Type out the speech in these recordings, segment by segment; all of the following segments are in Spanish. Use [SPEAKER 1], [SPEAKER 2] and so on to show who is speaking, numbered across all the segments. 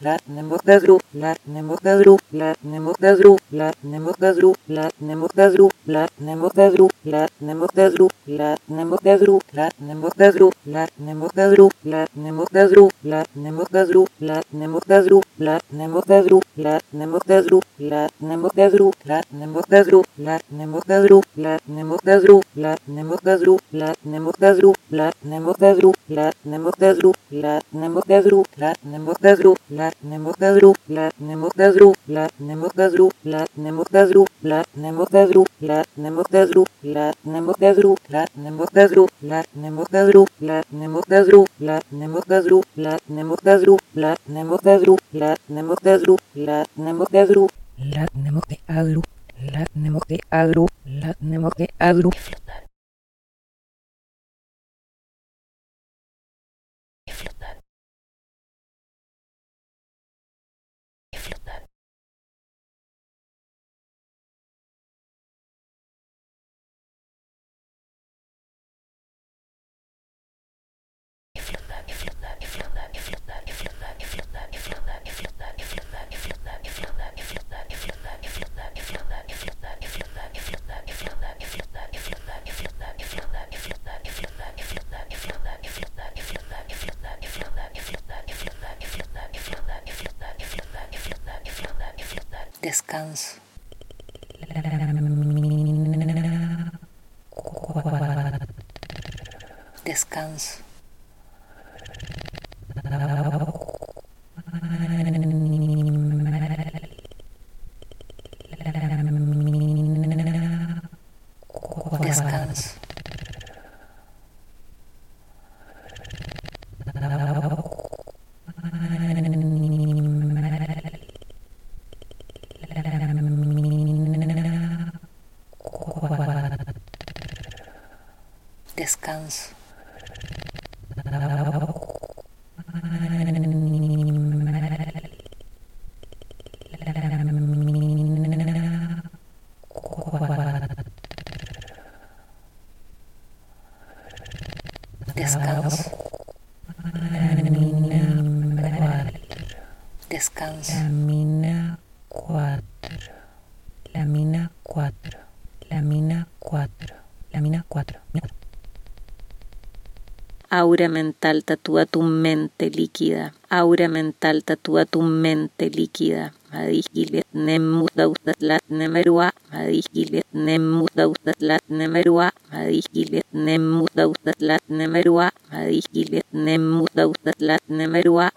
[SPEAKER 1] la nemokazru, la nemokazru, la nemokazru, la nemokazru, la nemokazru, la nemokazru, la nemokazru, la nemokazru, la nemokazru, la nemokazru, la nemokazru, la nemokazru, la nemokazru, la nemokazru, la nemokazru, la nemokazru, la nemokazru, la nemokazru, la nemokazru, la nemokazru, la nemokazru, la nemokazru, la nemokazru, la nemokazru, la nemokazru, la nemokazru, la nemokazru, la nemokazru, la nemokazru, la nemokazru, la nemokazru, la nemokazru, Descanso. Descanso. Descanso. Descanso. Descanso. Descanso.
[SPEAKER 2] Aura mental tatúa tu mente líquida. Aura mental tatúa tu mente líquida. Madigile nemu daudaslat nemerua. Madigile nemu daudaslat nemerua. Madigile nemu daudaslat nemerua. Madigile nemu daudaslat nemerua.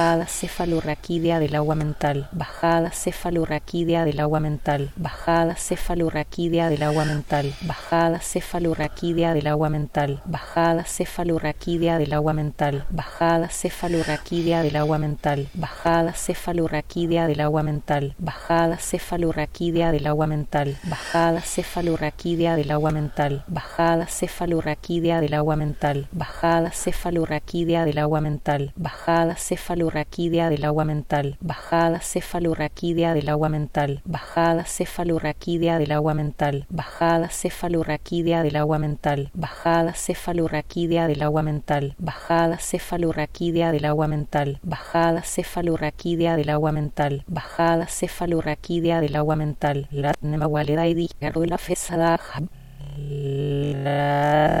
[SPEAKER 3] Bajada cefalorraquídea del agua mental. Bajada cefalorraquídea del agua mental. Bajada cefalorraquídea del agua mental. Bajada cefalorraquídea del agua mental. Bajada cefalorraquídea del agua mental. Bajada cefalorraquídea del agua mental. Bajada cefalorraquídea del agua mental. Bajada cefalorraquídea del agua mental. Bajada cefalorraquídea del agua mental. Bajada cefalorraquídea del agua mental. Bajada cefalorraquídea del agua mental. Bajada cefalorraquídea del agua mental, bajada cefalorraquídea del agua mental, bajada cefalorraquídea del agua mental, bajada cefalorraquídea del agua mental, bajada cefalorraquídea del agua mental, bajada cefalorraquídea del agua mental, bajada cefalorraquídea del agua mental, bajada cefalorraquídea del agua mental, la nemagualeda y la fesada la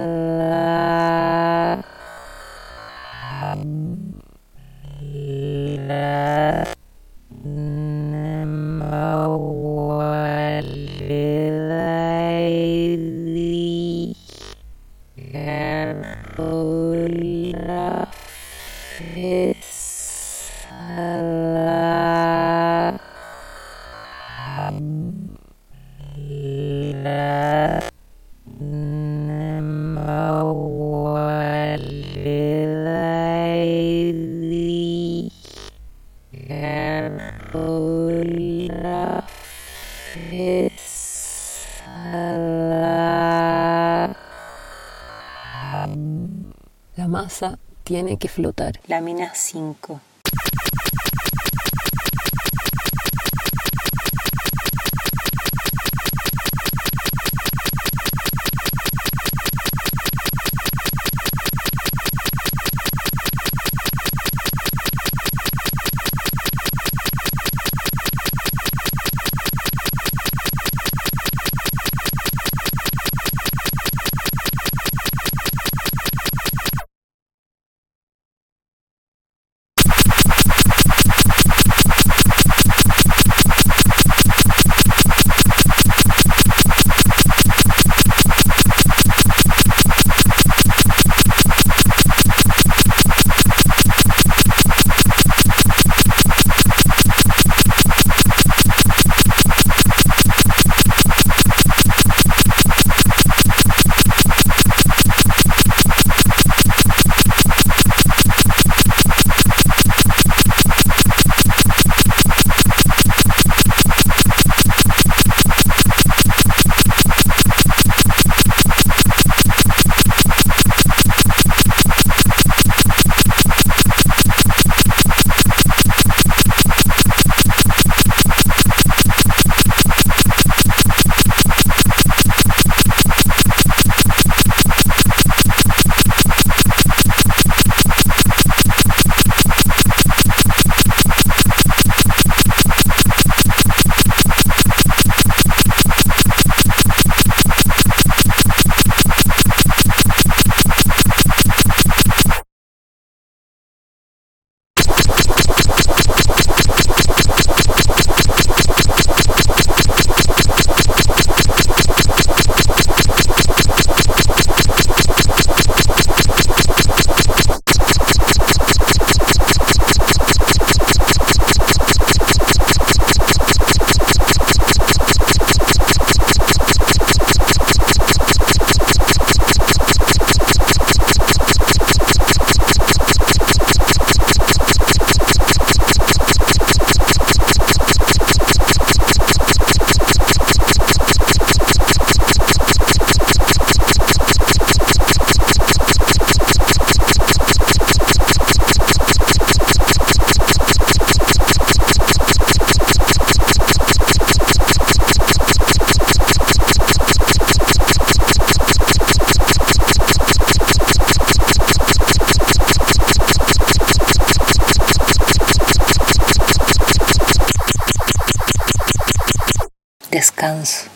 [SPEAKER 4] La masa tiene que flotar.
[SPEAKER 3] Lámina 5.
[SPEAKER 5] Descanso.